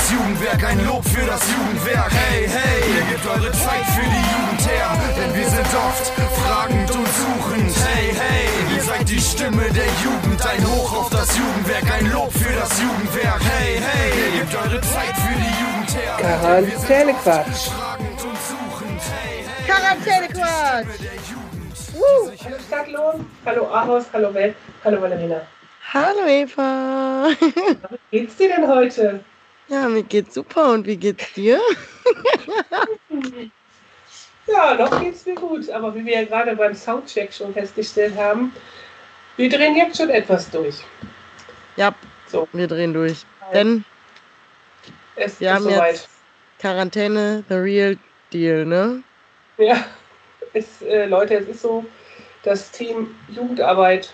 das Jugendwerk, ein Lob für das Jugendwerk. Hey, hey, ihr gebt eure Zeit für die Jugend her, denn wir sind oft fragend und suchend. Hey, hey, ihr seid die Stimme der Jugend, ein Hoch auf das Jugendwerk, ein Lob für das Jugendwerk. Hey, hey, ihr gebt eure Zeit für die Jugend her. Quarantänequatsch. Fragend und suchend. Hey, hey, Quarantänequatsch. der Jugend. Uh, hallo Stadtlohn, hallo Ahaus, hallo Welt, hallo Valerina. Hallo Eva. Wie geht's dir denn heute? Ja, mir geht's super und wie geht's dir? Ja, noch geht's mir gut, aber wie wir ja gerade beim Soundcheck schon festgestellt haben, wir drehen jetzt schon etwas durch. Ja, So, wir drehen durch. Denn es wir ist haben soweit. jetzt Quarantäne, the real deal, ne? Ja, es, äh, Leute, es ist so, das Team Jugendarbeit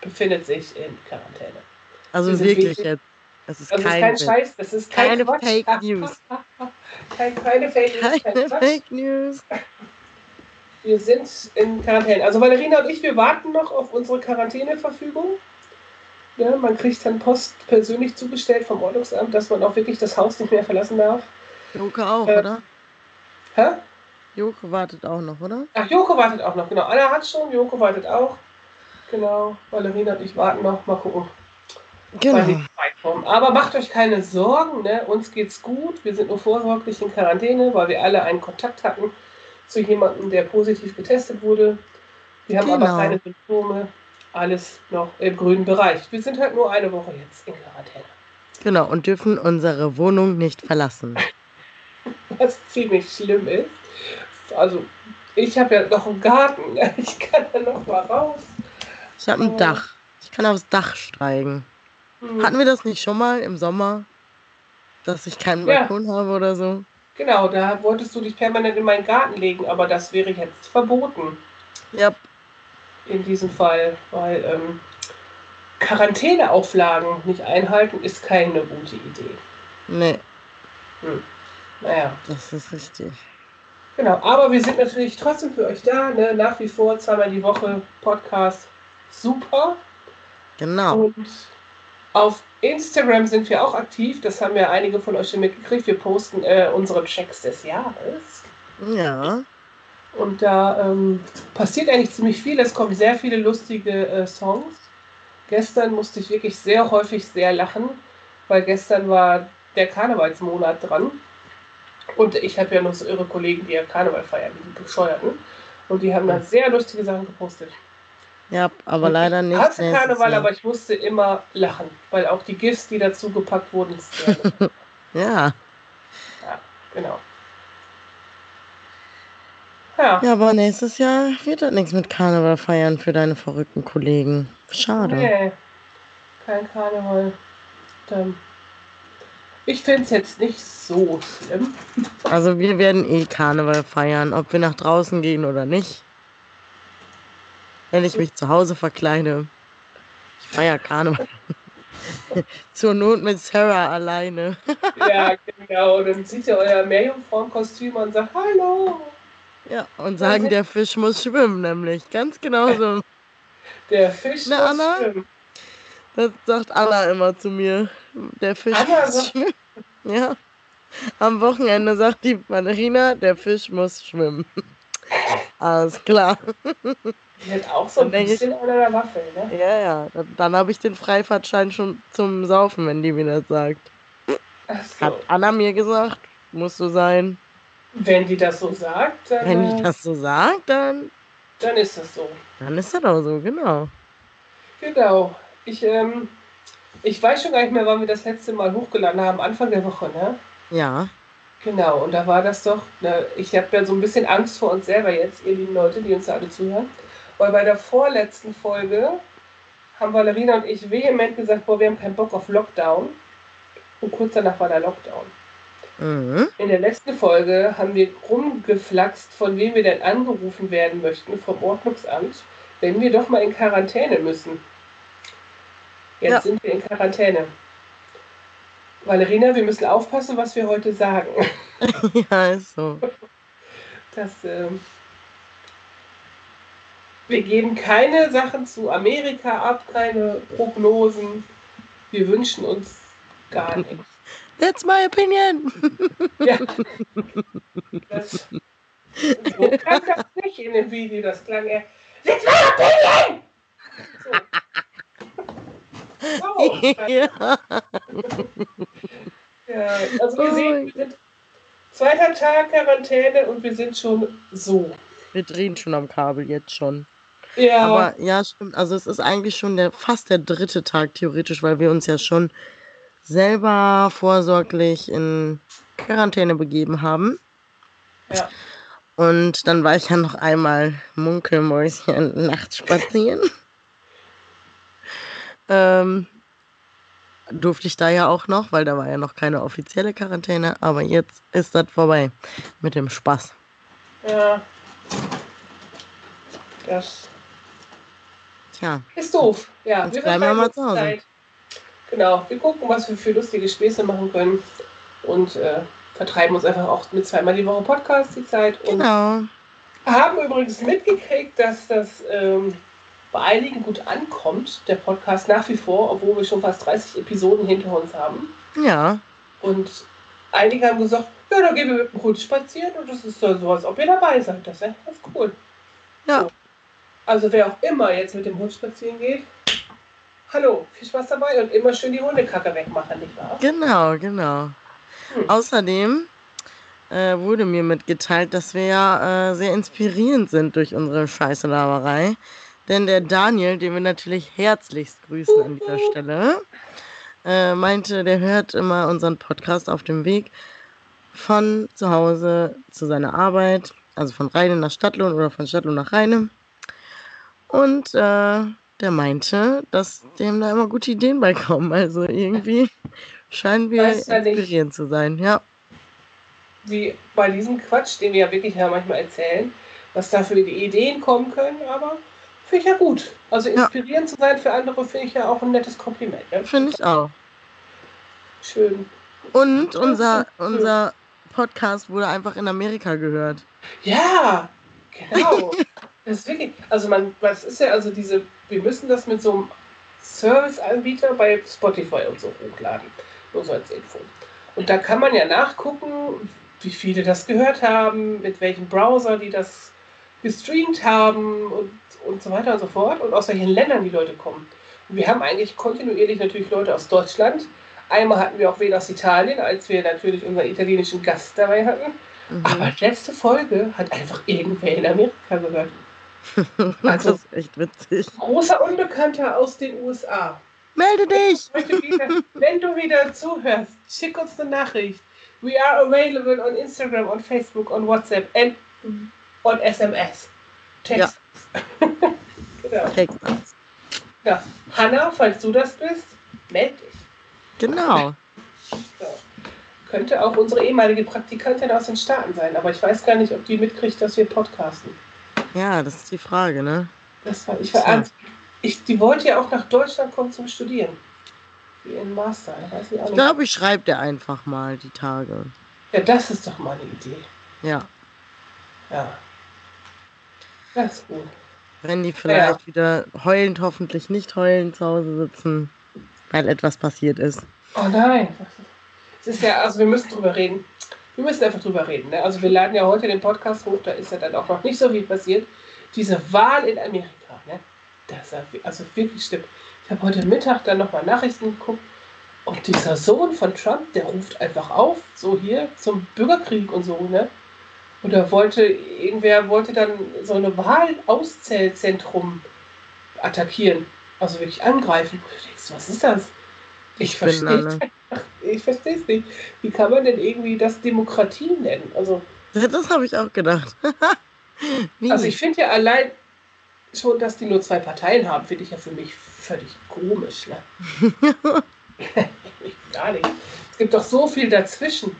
befindet sich in Quarantäne. Also wirklich wirklich- jetzt. Es ist Das ist kein, kein Witz. Scheiß, das ist kein Keine Quatsch. Fake News. Kein, keine Fake News, kein Keine. Fake News. Wir sind in Quarantäne. Also Valerina und ich, wir warten noch auf unsere Quarantäneverfügung. Ja, man kriegt dann Post persönlich zugestellt vom Ordnungsamt, dass man auch wirklich das Haus nicht mehr verlassen darf. Joke auch, Äh, oder? Hä? Joke wartet auch noch, oder? Ach, Joko wartet auch noch, genau. Anna hat schon, Joko wartet auch. Genau, Valerina und ich warten noch. Mal gucken, Genau. Aber macht euch keine Sorgen, ne? uns geht's gut. Wir sind nur vorsorglich in Quarantäne, weil wir alle einen Kontakt hatten zu jemandem, der positiv getestet wurde. Wir haben aber Genau. keine Symptome. Alles noch im grünen Bereich. Wir sind halt nur eine Woche jetzt in Quarantäne. Genau, und dürfen unsere Wohnung nicht verlassen. Was ziemlich schlimm ist. Also, ich habe ja noch einen Garten. Ich kann da noch mal raus. Ich habe ein Oh. Dach. Ich kann aufs Dach steigen. Hm. Hatten wir das nicht schon mal im Sommer? Dass ich keinen Ja. Balkon habe oder so? Genau, da wolltest du dich permanent in meinen Garten legen, aber das wäre jetzt verboten Ja, in diesem Fall, weil ähm, Quarantäneauflagen nicht einhalten ist keine gute Idee. nee, Naja, das ist richtig. genau. Aber wir sind natürlich trotzdem für euch da, ne? nach wie vor zweimal die Woche Podcast. Super. Genau. Und auf Instagram sind wir auch aktiv. Das haben ja einige von euch schon mitgekriegt. Wir posten äh, unsere Checks des Jahres. Ja. Und da ähm, passiert eigentlich ziemlich viel. Es kommen sehr viele lustige äh, Songs. Gestern musste ich wirklich sehr häufig sehr lachen, weil gestern war der Karnevalsmonat dran. Und ich habe ja noch so irre Kollegen, die ja Karneval feiern, die Bescheuerten. Und die haben dann sehr lustige Sachen gepostet. Ja, aber leider ich nicht. hasse nächstes Karneval, aber ich musste immer lachen, weil auch die GIFs, die dazu gepackt wurden, lustig. Ja. genau. Ja, ja, aber nächstes Jahr wird das nichts mit Karneval feiern für deine verrückten Kollegen. Schade. nee, kein Karneval. Ich finde es jetzt nicht so schlimm. Also wir werden eh Karneval feiern, ob wir nach draußen gehen oder nicht. Wenn ich mich zu Hause verkleide. Ich feier Karneval. Zur Not mit Sarah alleine. Ja, genau. Dann zieht ihr euer Meerjungfrauenkostüm und sagt Hallo. Ja, und sagen, der Fisch muss schwimmen, nämlich. Ganz genau so. Der Fisch Na, muss Anna? schwimmen. Das sagt Anna immer zu mir. Der Fisch Anna muss sagt- schwimmen. Ja. Am Wochenende sagt die Valerina, der Fisch muss schwimmen. Alles klar. Die hat auch so ein denk ich- bisschen an einer Waffel, ne? Ja, ja. Dann, habe ich den Freifahrtschein schon zum Saufen, wenn die mir das sagt. Ach Hat so. Anna mir gesagt, muss so sein. Wenn die das so sagt, dann, Wenn die äh, das so sagt, dann, dann ist das so. dann ist das auch so, genau. Genau. Ich, ähm, ich weiß schon gar nicht mehr, wann wir das letzte Mal hochgeladen haben. Anfang der Woche, ne? Ja. Genau. Und da war das doch. Ne, ich habe ja so ein bisschen Angst vor uns selber jetzt, ihr lieben Leute, die uns da alle zuhören. Weil bei der vorletzten Folge haben Valerina und ich vehement gesagt, boah, wir haben keinen Bock auf Lockdown. Und kurz danach war der Lockdown. Mhm. In der letzten Folge haben wir rumgeflaxt, von wem wir denn angerufen werden möchten vom Ordnungsamt, wenn wir doch mal in Quarantäne müssen. Jetzt Ja. sind wir in Quarantäne. Valerina, wir müssen aufpassen, was wir heute sagen. ja, ist so. Das, ähm, wir geben keine Sachen zu Amerika ab, keine Prognosen. Wir wünschen uns gar nichts. That's my opinion. Ja. Das, so klang das nicht in dem Video, das klang eher. That's my opinion! So. So, ja. ja, also wir Oh sehen, wir sind zweiter Tag Quarantäne und wir sind schon so. Wir drehen schon am Kabel jetzt schon. Ja, Aber ja, stimmt. Also es ist eigentlich schon der fast der dritte Tag theoretisch, weil wir uns ja schon selber vorsorglich in Quarantäne begeben haben. ja. Und dann war ich ja noch einmal Munkelmäuschen nachts spazieren. ähm, durfte ich da ja auch noch, weil da war ja noch keine offizielle Quarantäne. Aber jetzt ist das vorbei mit dem Spaß. ja. Das Tja, ist doof. Ja, Jetzt bleiben wir mal zu Hause. Zeit. Genau, wir gucken, was wir für lustige Späße machen können und äh, vertreiben uns einfach auch mit zweimal die Woche Podcast die Zeit. Und genau. haben übrigens mitgekriegt, dass das ähm, bei einigen gut ankommt, der Podcast nach wie vor, obwohl wir schon fast 30 Episoden hinter uns haben. Ja, Und einige haben gesagt, ja, dann gehen wir mit dem Hund spazieren und das ist so, als ob ihr dabei seid. Das ist ja ganz cool. ja. Also wer auch immer jetzt mit dem Hund spazieren geht, hallo, viel Spaß dabei und immer schön die Hundekacke wegmachen, nicht wahr? Genau, genau. Hm. Außerdem äh, wurde mir mitgeteilt, dass wir ja äh, sehr inspirierend sind durch unsere scheiße Laberei. Denn der Daniel, den wir natürlich herzlichst grüßen an dieser Stelle, äh, meinte, der hört immer unseren Podcast auf dem Weg von zu Hause zu seiner Arbeit, also von Rheine nach Stadtlohn oder von Stadtlohn nach Rheine. Und äh, der meinte, dass dem da immer gute Ideen bei kommen. Also irgendwie scheinen wir ja inspirierend zu sein. Ja, Wie bei diesem Quatsch, den wir ja wirklich ja manchmal erzählen, was da für die Ideen kommen können, aber finde ich ja gut. Also Ja. inspirierend zu sein für andere finde ich ja auch ein nettes Kompliment. Ne? finde ich auch. Schön. Und unser, unser Podcast wurde einfach in Amerika gehört. Ja, genau. Das ist wirklich, also man, was ist ja also diese, wir müssen das mit so einem Serviceanbieter bei Spotify und so hochladen. Nur so als Info. Und da kann man ja nachgucken, wie viele das gehört haben, mit welchem Browser die das gestreamt haben und, und so weiter und so fort und aus welchen Ländern die Leute kommen. Und wir haben eigentlich kontinuierlich natürlich Leute aus Deutschland. Einmal hatten wir auch wen aus Italien, als wir natürlich unseren italienischen Gast dabei hatten. Mhm. Aber letzte Folge hat einfach irgendwer in Amerika gehört. Also- das ist echt witzig. Großer Unbekannter aus den USA. Melde dich! Wieder, wenn du wieder zuhörst, schick uns eine Nachricht. We are available on Instagram, on Facebook, on WhatsApp and on SMS. Text. genau. Text uns. Ja. Hanna, falls du das bist, meld dich. Genau. So. Könnte auch unsere ehemalige Praktikantin aus den Staaten sein, aber ich weiß gar nicht, ob die mitkriegt, dass wir podcasten. Ja, das ist die Frage, ne? Das war, ich war ernst. Ich, die wollte ja auch nach Deutschland kommen zum Studieren. Für ihren Master. Weiß ich auch Ich glaube, ich schreibe dir einfach mal die Tage. Ja, das ist doch mal eine Idee. Ja. Ja. Das ist gut. Wenn die vielleicht wieder heulend, hoffentlich nicht heulend zu Hause sitzen, weil etwas passiert ist. Oh nein. Es ist ja, also wir müssen drüber reden. Wir müssen einfach drüber reden. Ne? Also wir laden ja heute den Podcast hoch, da ist ja dann auch noch nicht so viel passiert. Diese Wahl in Amerika, ne? Das ist ja also wirklich stimmt. Ich habe heute Mittag dann nochmal Nachrichten geguckt und dieser Sohn von Trump, der ruft einfach auf, so hier zum Bürgerkrieg und so, ne? Und da wollte, irgendwer wollte dann so eine Wahlauszählzentrum attackieren. Also wirklich angreifen. Und du denkst, was ist das? Ich Ich verstehe alle. Ich verstehe es nicht. Wie kann man denn irgendwie das Demokratie nennen? Also, Das habe ich auch gedacht. Also ich finde ja allein schon, dass die nur zwei Parteien haben, finde ich ja für mich völlig komisch. Ne? Gar nicht. Es gibt doch so viel dazwischen.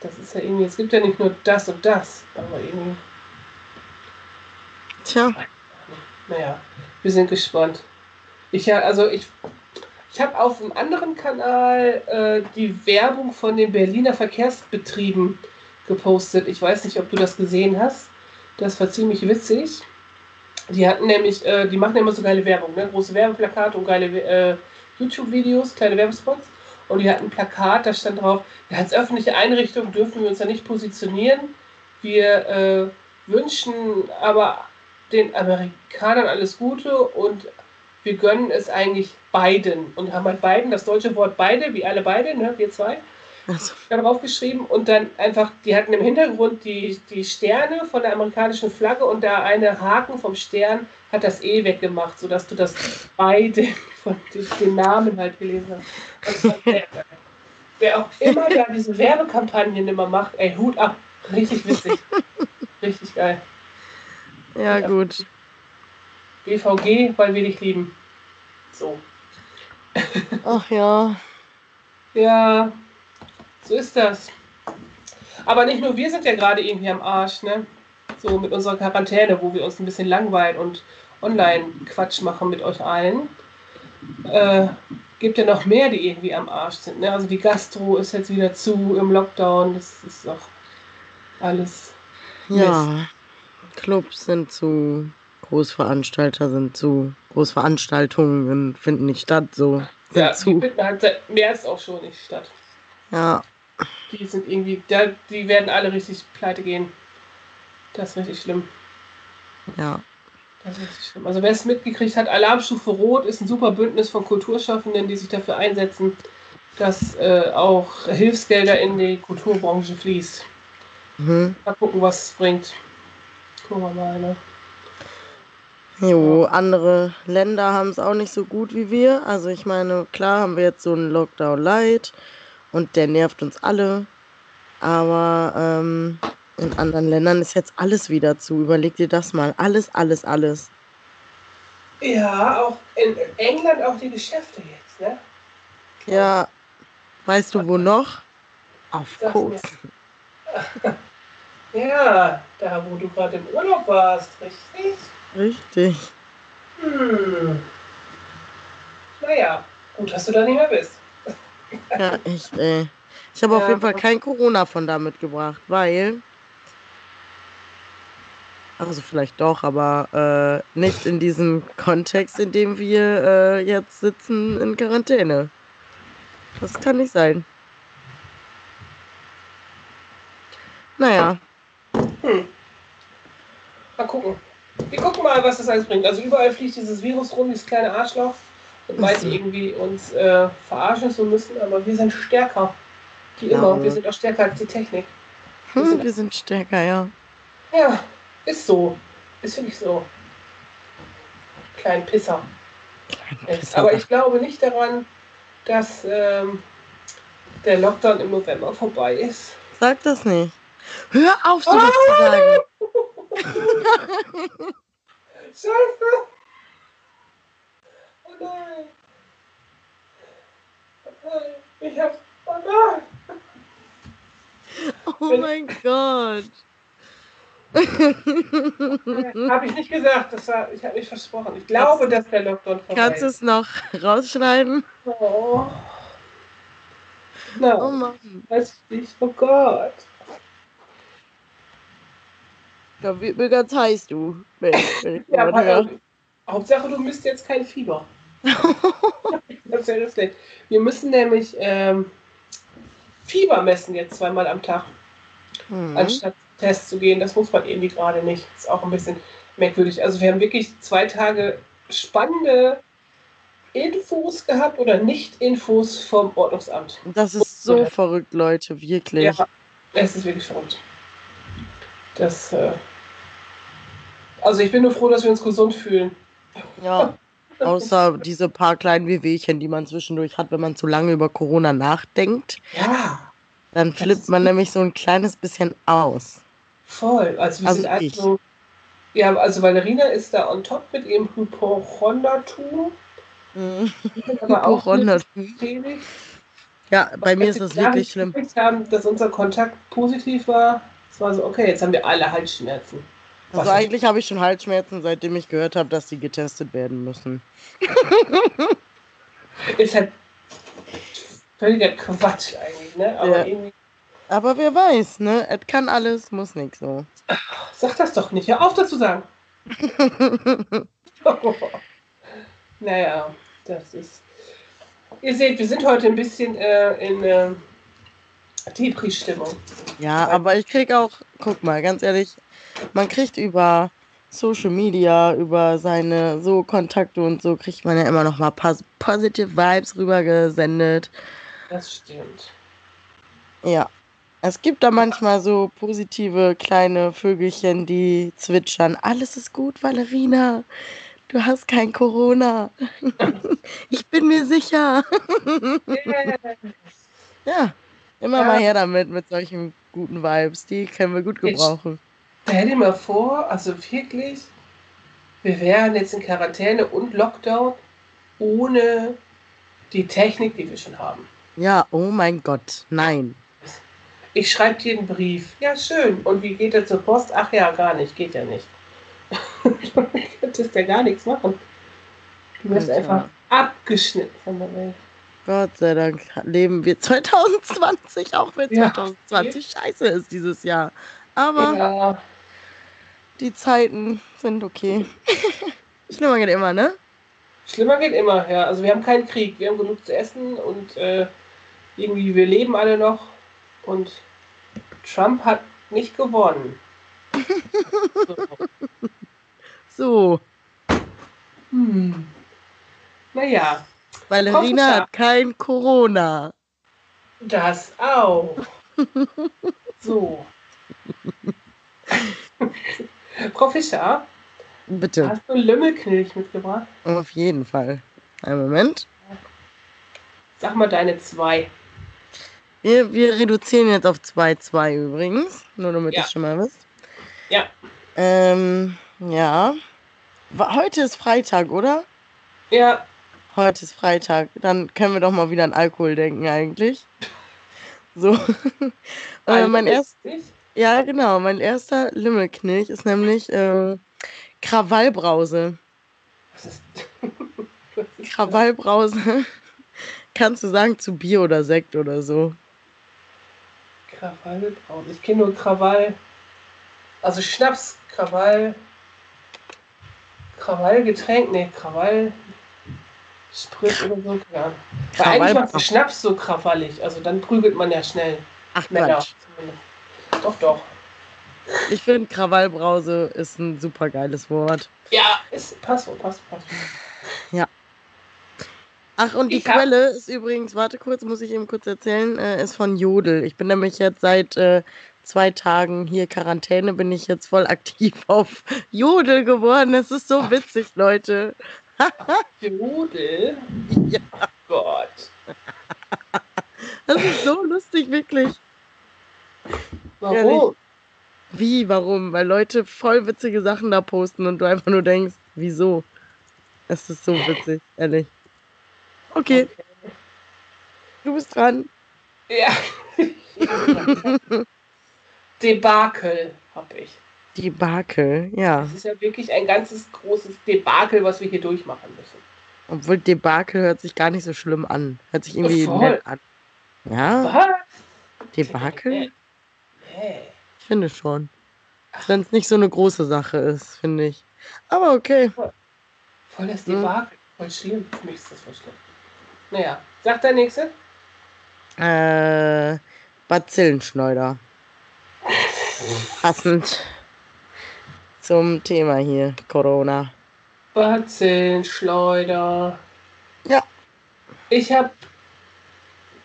Das ist ja irgendwie, es gibt ja nicht nur das und das, aber irgendwie, Tja, naja, wir sind gespannt. Ich ja, also ich, ich habe auf einem anderen Kanal äh, die Werbung von den Berliner Verkehrsbetrieben gepostet. Ich weiß nicht, ob du das gesehen hast. Das war ziemlich witzig. Die hatten nämlich, äh, die machen immer so geile Werbung, ne? große Werbeplakate und geile äh, YouTube-Videos, kleine Werbespots. Und die hatten ein Plakat, da stand drauf, als öffentliche Einrichtung dürfen wir uns ja nicht positionieren. Wir äh, wünschen aber den Amerikanern alles Gute und wir gönnen es eigentlich beiden. Und haben halt beiden, das deutsche Wort beide, wie alle beide, ne, wir zwei, also. darauf geschrieben. Und dann einfach, die hatten im Hintergrund die, die Sterne von der amerikanischen Flagge und da eine Haken vom Stern hat das E weggemacht, sodass du das beide von den Namen halt gelesen hast. Geil. Wer auch immer da diese Werbekampagnen immer macht, ey, Hut ab. Richtig witzig. Richtig geil. Ja, ja, gut. BVG, weil wir dich lieben. So. Ach ja. Ja, so ist das. Aber nicht nur wir sind ja gerade irgendwie am Arsch, ne? So mit unserer Quarantäne, wo wir uns ein bisschen langweilen und Online-Quatsch machen mit euch allen. Äh, gibt ja noch mehr, die irgendwie am Arsch sind. Ne? Also die Gastro ist jetzt wieder zu im Lockdown. Das ist auch alles. Ja. Mist. Clubs sind zu, Großveranstalter sind zu, Großveranstaltungen finden nicht statt, so. Ja, zu. die finden halt seit März auch schon nicht statt. Ja. Die sind irgendwie, die werden alle richtig pleite gehen. Das ist richtig schlimm. Ja. Das ist richtig schlimm. Also wer es mitgekriegt hat, Alarmstufe Rot ist ein super Bündnis von Kulturschaffenden, die sich dafür einsetzen, dass äh, auch Hilfsgelder in die Kulturbranche fließt. Mhm. Mal gucken, was es bringt. Gucken wir mal, ne? Jo, andere Länder haben es auch nicht so gut wie wir. Also ich meine, klar haben wir jetzt so einen Lockdown Light und der nervt uns alle. Aber ähm, in anderen Ländern ist jetzt alles wieder zu. Überleg dir das mal. Alles, alles, alles. Ja, auch in England auch die Geschäfte jetzt, ne? Ja. Weißt du wo noch? Auf Kurs. Ja, da wo du gerade im Urlaub warst, richtig? Richtig. Hm. Naja, gut, dass du da nicht mehr bist. ja, echt, ey. Ich habe ja. auf jeden Fall kein Corona von da mitgebracht, weil. Also vielleicht doch, aber äh, nicht in diesem Kontext, in dem wir äh, jetzt sitzen in Quarantäne. Das kann nicht sein. Naja, hm. Mal gucken. Wir gucken mal, was das alles bringt. Also überall fliegt dieses Virus rum, dieses kleine Arschloch und meint irgendwie uns äh, verarschen zu müssen, aber wir sind stärker. Wie immer. Ja. Wir sind auch stärker als die Technik. Wir, hm, sind, wir sind stärker, ja. Ja, ist so. Ist wirklich so. Klein Pisser. Klein Pisser. Aber ich glaube nicht daran, dass ähm, der Lockdown im November vorbei ist. Sag das nicht. Hör auf, so was zu sagen. Scheiße. Oh nein. Oh nein. Ich hab's. Oh nein. Oh mein Gott. habe ich nicht gesagt, das war, ich habe nicht versprochen. Ich glaube, dass der Lockdown vorbei Kannst du es noch rausschneiden? Oh. No. Oh Mann. Weiß ich nicht. Oh Gott. Da wird mir ganz heiß, du. Wenn, wenn ja, aber, äh, Hauptsache, du misst jetzt kein Fieber. das wäre schlecht. Wir müssen nämlich ähm, Fieber messen jetzt zweimal am Tag. Mhm. Anstatt Test zu gehen. Das muss man irgendwie gerade nicht. Ist auch ein bisschen merkwürdig. Also wir haben wirklich zwei Tage spannende Infos gehabt oder Nicht-Infos vom Ordnungsamt. Das ist so verrückt, Leute, wirklich. Ja, es ist wirklich verrückt. Das, äh also ich bin nur froh, dass wir uns gesund fühlen. Ja, außer diese paar kleinen Wehwehchen, die man zwischendurch hat, wenn man zu lange über Corona nachdenkt. Ja. Dann flippt man nämlich so ein kleines bisschen aus. Voll. Also wir also sind ich. also. Ja, also Valerina ist da on top mit ihrem Hypochondertum. Mhm. Hypochondertum. Ja, bei mir ist das wirklich schlimm. Haben, dass unser Kontakt positiv war, es war so, okay, jetzt haben wir alle Halsschmerzen. Also eigentlich habe ich schon Halsschmerzen, seitdem ich gehört habe, dass sie getestet werden müssen. Ist halt völliger Quatsch eigentlich, ne? Aber, ja. Aber wer weiß, ne? Es kann alles, muss nichts so. Sag das doch nicht, hör auf dazu sagen. Naja, das ist. Ihr seht, wir sind heute ein bisschen äh, in äh, Depri-Stimmung. Ja, aber ich krieg auch, guck mal, ganz ehrlich, man kriegt über Social Media, über seine so Kontakte und so, kriegt man ja immer noch mal pos positive Vibes rübergesendet. Das stimmt. Ja. Es gibt da manchmal so positive kleine Vögelchen, die zwitschern. Alles ist gut, Valerina. Du hast kein Corona. ich bin mir sicher. ja, immer Ja. mal her damit, mit solchen guten Vibes. Die können wir gut Jetzt- gebrauchen. Stell dir mal vor, also wirklich, wir wären jetzt in Quarantäne und Lockdown ohne die Technik, die wir schon haben. Ja, oh mein Gott, nein. Ich schreibe dir einen Brief. Ja, schön. Und wie geht er zur Post? Ach ja, gar nicht. Geht ja nicht. du könntest ja gar nichts machen. Du wirst Ja. einfach abgeschnitten von der Welt. Gott sei Dank leben wir 2020, auch wenn Ja. 2020 scheiße ist dieses Jahr. Aber Ja, die Zeiten sind okay. Schlimmer geht immer, ne? schlimmer geht immer, ja. Also wir haben keinen Krieg. Wir haben genug zu essen und äh, irgendwie, wir leben alle noch. Und Trump hat nicht gewonnen. so. So, Hm. Naja, Valerina hat kein Corona. das auch. So. Frau Fischer, Bitte, hast du Lümmelknilch mitgebracht? auf jeden Fall. Einen Moment. Sag mal deine zwei. Wir, wir reduzieren jetzt auf 2-2 übrigens, nur damit Ja. ihr schon mal wisst. Ja. Ähm, ja. Heute ist Freitag, oder? Ja, Heute ist Freitag. Dann können wir doch mal wieder an Alkohol denken eigentlich. So. äh, mein erst, ja, genau. Mein erster Limmelknilch ist nämlich äh, Krawallbrause. Krawallbrause. Kannst du sagen zu Bier oder Sekt oder so? Krawallbraun. Ich kenne nur Krawall. Also Schnaps, Krawall. Krawallgetränk, nee, Krawall. Sprit oder so, keine Ahnung. Weil eigentlich macht der. Schnaps so krawallig. Also dann prügelt man ja schnell. Ach Männer. Doch, doch. Ich finde Krawallbrause ist ein super geiles Wort. Ja, ist, passt, passt, passt. Ach, und die Ich hab- Quelle ist übrigens, warte kurz, muss ich eben kurz erzählen, äh, ist von Jodel. Ich bin nämlich jetzt seit äh, zwei Tagen hier Quarantäne, bin ich jetzt voll aktiv auf Jodel geworden. Es ist so witzig, Leute. Jodel? Ja. Gott. Das ist so lustig, wirklich. Warum? Wie, warum? Weil Leute voll witzige Sachen da posten und du einfach nur denkst, wieso? Es ist so witzig, ehrlich. Okay, du bist dran. Ja. Debakel hab ich. Debakel, ja. Es ist ja wirklich ein ganzes großes Debakel, was wir hier durchmachen müssen. Obwohl Debakel hört sich gar nicht so schlimm an. Hört sich irgendwie Voll. nett an. Ja, Was? Debakel? Hey. Ich finde schon. Wenn es nicht so eine große Sache ist, finde ich. Aber okay. Voll das Hm. Debakel. Voll schlimm. Für mich ist das voll schlimm. Naja, sagt der Nächste. Äh, Bazillenschneuder. Passend zum Thema hier, Corona. Bazillenschleuder. Ja. Ich hab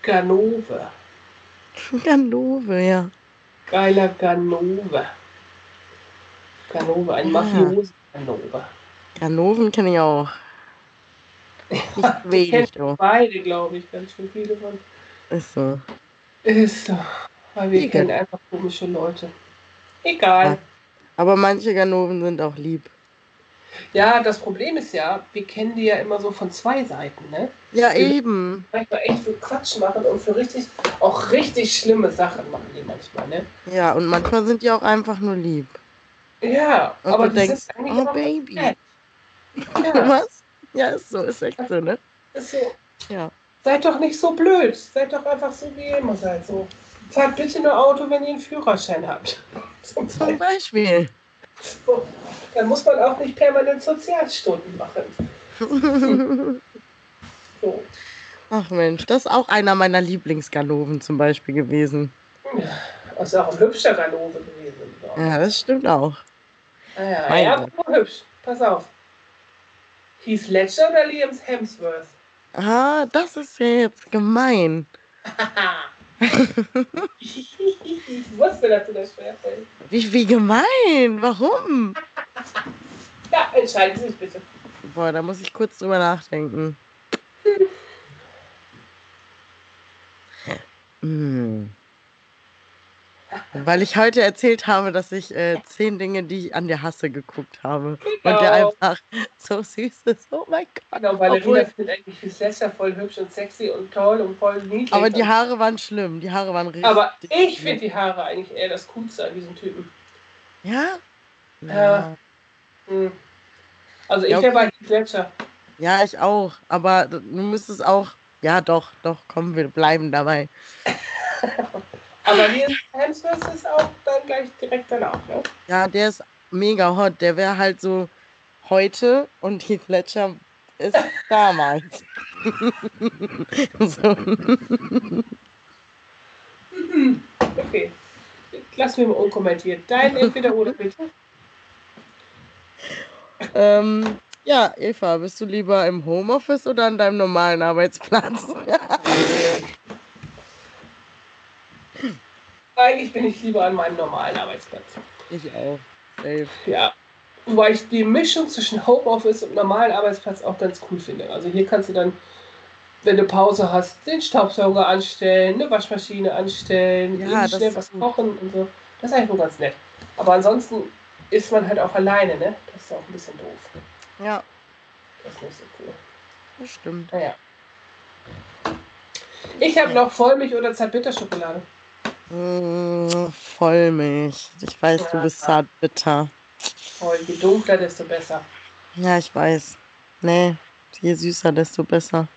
Ganove. Ganove, ja. Geiler Ganove. Ganove, ein Ja. Mafioso Ganove. Ganoven kenne ich auch. Nicht wenig, du. beide, glaube ich, ganz schön viele von. Ist so. Ist so. Weil wir Egal. kennen einfach komische Leute. Egal. Aber manche Ganoven sind auch lieb. Ja, das Problem ist ja, wir kennen die ja immer so von zwei Seiten, ne? Ja, eben. Manchmal echt für Quatsch machen und für richtig, auch richtig schlimme Sachen machen die manchmal, ne? Ja, und manchmal sind die auch einfach nur lieb. Ja, Und aber du die denkst, oh Baby. Ja, Was? Ja, ist so, ist echt so, ne? ist so. Ja. Seid doch nicht so blöd. Seid doch einfach so, wie ihr immer seid. So. Fahrt bitte nur Auto, wenn ihr einen Führerschein habt. Zum Zum Beispiel. So. Dann muss man auch nicht permanent Sozialstunden machen. So. Ach Mensch, das ist auch einer meiner Lieblingsganoven zum Beispiel gewesen. Das ist auch ein hübscher Ganove gewesen. Ja, das stimmt auch. Ah, ja, Mein ja, hübsch. Pass auf. Heath Ledger oder Liam Hemsworth? Ah, das ist ja jetzt gemein. ich wusste, dass du das schwerfällt. Wie, wie gemein? Warum? Ja, entscheiden Sie sich bitte. Boah, da muss ich kurz drüber nachdenken. Hm. Weil ich heute erzählt habe, dass ich äh, zehn Dinge, die ich an dir hasse, geguckt habe. Und der Genau. einfach so süß ist. Oh mein Gott. Genau, Ballerina Obwohl- findet eigentlich Heath Ledger voll hübsch und sexy und toll und voll niedlich. Aber die Haare waren schlimm. Die Haare waren richtig. aber ich finde die Haare eigentlich eher das Coolste an diesem Typen. Ja? Ja. Hm. Also ich Ja, wäre bei Ledger. Ja, ich auch. Aber du müsstest auch. Ja, doch, doch, komm, wir bleiben dabei. Aber Liam Hemsworth ist auch dann gleich direkt danach. Ne? Ja, der ist mega hot. Der wäre halt so heute und Heath Ledger ist damals. so. Okay. Lass mir mal unkommentiert. Dein entweder oder bitte. ähm, ja, Eva, bist du lieber im Homeoffice oder an deinem normalen Arbeitsplatz? Eigentlich bin ich lieber an meinem normalen Arbeitsplatz. ich auch. Safe. Ja. Wobei ich die Mischung zwischen Homeoffice und normalen Arbeitsplatz auch ganz cool finde. Also hier kannst du dann, wenn du Pause hast, den Staubsauger anstellen, eine Waschmaschine anstellen, Ja, schnell was gut. kochen und so. Das ist eigentlich nur ganz nett. Aber ansonsten ist man halt auch alleine, ne? Das ist auch ein bisschen doof. Ja, Das ist nicht so cool. das stimmt. Naja. Ich habe noch Vollmilch oder Zartbitterschokolade. Mm, Vollmilch. Ich weiß, du bist zart bitter. Voll, je dunkler, desto besser. Ja, ich weiß. Nee, je süßer, desto besser.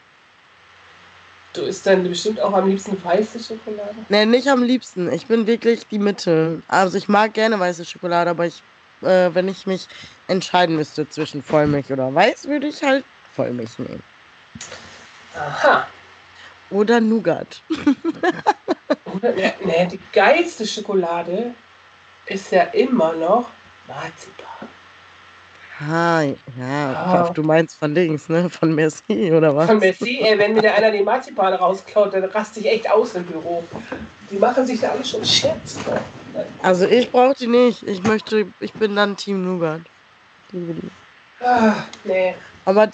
Du isst dann bestimmt auch am liebsten weiße Schokolade. Nee, nicht am liebsten. Ich bin wirklich die Mitte. Also ich mag gerne weiße Schokolade, aber ich, äh, wenn ich mich entscheiden müsste zwischen Vollmilch oder Weiß, würde ich halt Vollmilch nehmen. Aha. Oder Nougat. Oder, ne, ne, die geilste Schokolade ist ja immer noch Marzipan. Ah, ja, Ah. du meinst von links, ne? Von Merci oder was? Von Messi, ey, wenn mir da einer den Marzipan rausklaut, dann raste ich echt aus im Büro. Die machen sich da alle schon Scherz. Ne? Also ich brauche die nicht. Ich möchte, ich bin dann Team Nougat. Liebe die. Ah, nee. Aber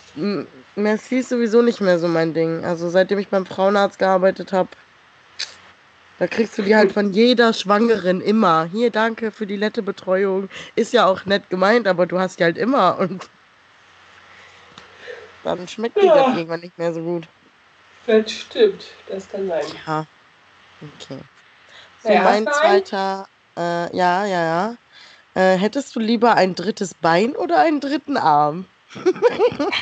Merci ist sowieso nicht mehr so mein Ding. Also seitdem ich beim Frauenarzt gearbeitet habe, da kriegst du die halt von jeder Schwangeren immer. Hier, danke für die nette Betreuung. Ist ja auch nett gemeint, aber du hast die halt immer und dann schmeckt die Ja. dann irgendwann nicht mehr so gut. Das stimmt. Das kann sein. Ja. Okay. So, Naja, mein zweiter, äh, ja, ja, ja. Äh, hättest du lieber ein drittes Bein oder einen dritten Arm?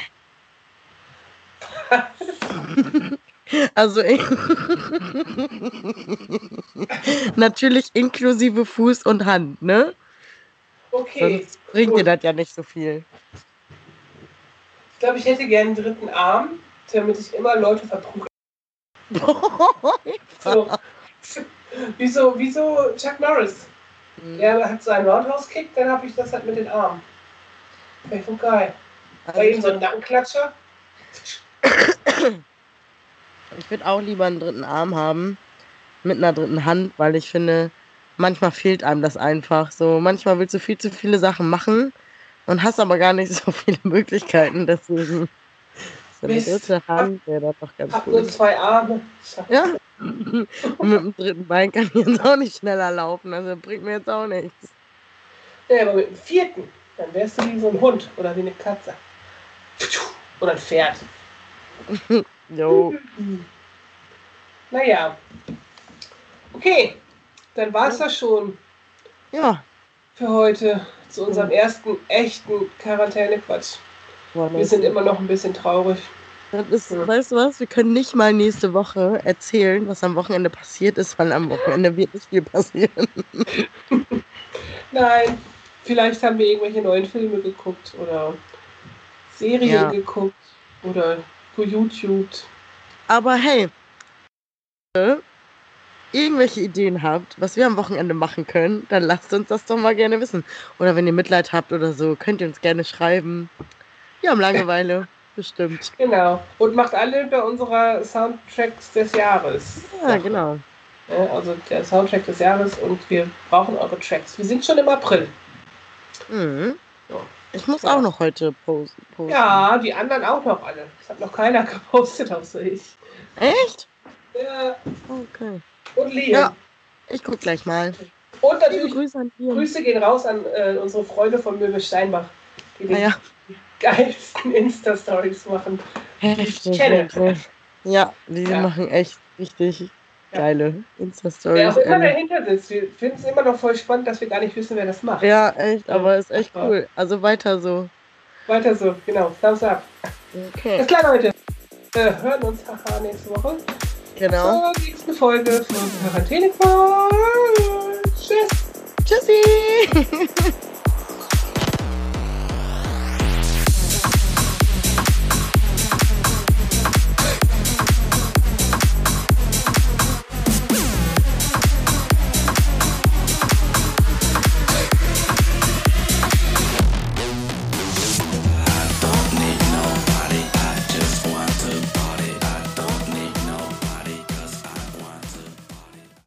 Also ich natürlich inklusive Fuß und Hand, ne? Okay. Sonst bringt dir gut. das ja nicht so viel. Ich glaube, ich hätte gerne einen dritten Arm, damit ich immer Leute verprügeln. So. Wieso, wieso Chuck Norris? Der hat so einen Roundhouse-Kick, dann habe ich das halt mit den Armen. Wäre voll geil. Also Bei ihm ich so ein Nackenklatscher. ich würde auch lieber einen dritten Arm haben mit einer dritten Hand, weil ich finde, manchmal fehlt einem das einfach. So manchmal willst du viel zu viele Sachen machen und hast aber gar nicht so viele Möglichkeiten. Deswegen so eine dritte Hand wäre das doch ganz Hab nur cool. zwei Arme. Ja. Und mit dem dritten Bein kann ich jetzt auch nicht schneller laufen. Also bringt mir jetzt auch nichts. Ja, aber mit dem vierten, dann wärst du wie so ein Hund oder wie eine Katze. Oder ein Pferd. Jo. Naja. Okay, dann war es das schon Ja. für heute zu unserem ersten echten Quarantäne-Quatsch. Wir sind immer noch ein bisschen traurig. Das ist, weißt du was? Wir können nicht mal nächste Woche erzählen, was am Wochenende passiert ist, weil am Wochenende wird nicht viel passieren. Nein, vielleicht haben wir irgendwelche neuen Filme geguckt oder Serien Ja. geguckt oder geYouTubed. Aber hey, äh, irgendwelche Ideen habt, was wir am Wochenende machen können, dann lasst uns das doch mal gerne wissen. Oder wenn ihr Mitleid habt oder so, könnt ihr uns gerne schreiben. Wir haben Langeweile, bestimmt. Genau. Und macht alle bei unserer Soundtracks des Jahres. Ja, genau. Ja, also der Soundtrack des Jahres und wir brauchen eure Tracks. Wir sind schon im April. Mhm. Ja. Ich muss Ja. auch noch heute posten. Ja, die anderen auch noch alle. Das hat noch keiner gepostet, außer ich. Echt? Ja, Okay. und Liam. Ja. Ich guck gleich mal. Und natürlich Grüße. Grüße gehen raus an äh, unsere Freunde von Möwe Steinbach, die die Naja, geilsten Insta-Stories machen. heftig. kenne. wirklich. Ja, die Ja. machen echt richtig Ja. geile Wer Insta-Stories. auch immer dahinter sitzt, wir finden es immer noch voll spannend, dass wir gar nicht wissen, wer das macht. Ja, echt, aber ist echt Ja. cool. Also weiter so. Weiter so, genau. Thumbs up. Okay, Alles klar, Leute. Wir hören uns haha nächste Woche genau. zur nächsten Folge von Quarantäne. Tschüss. Tschüssi!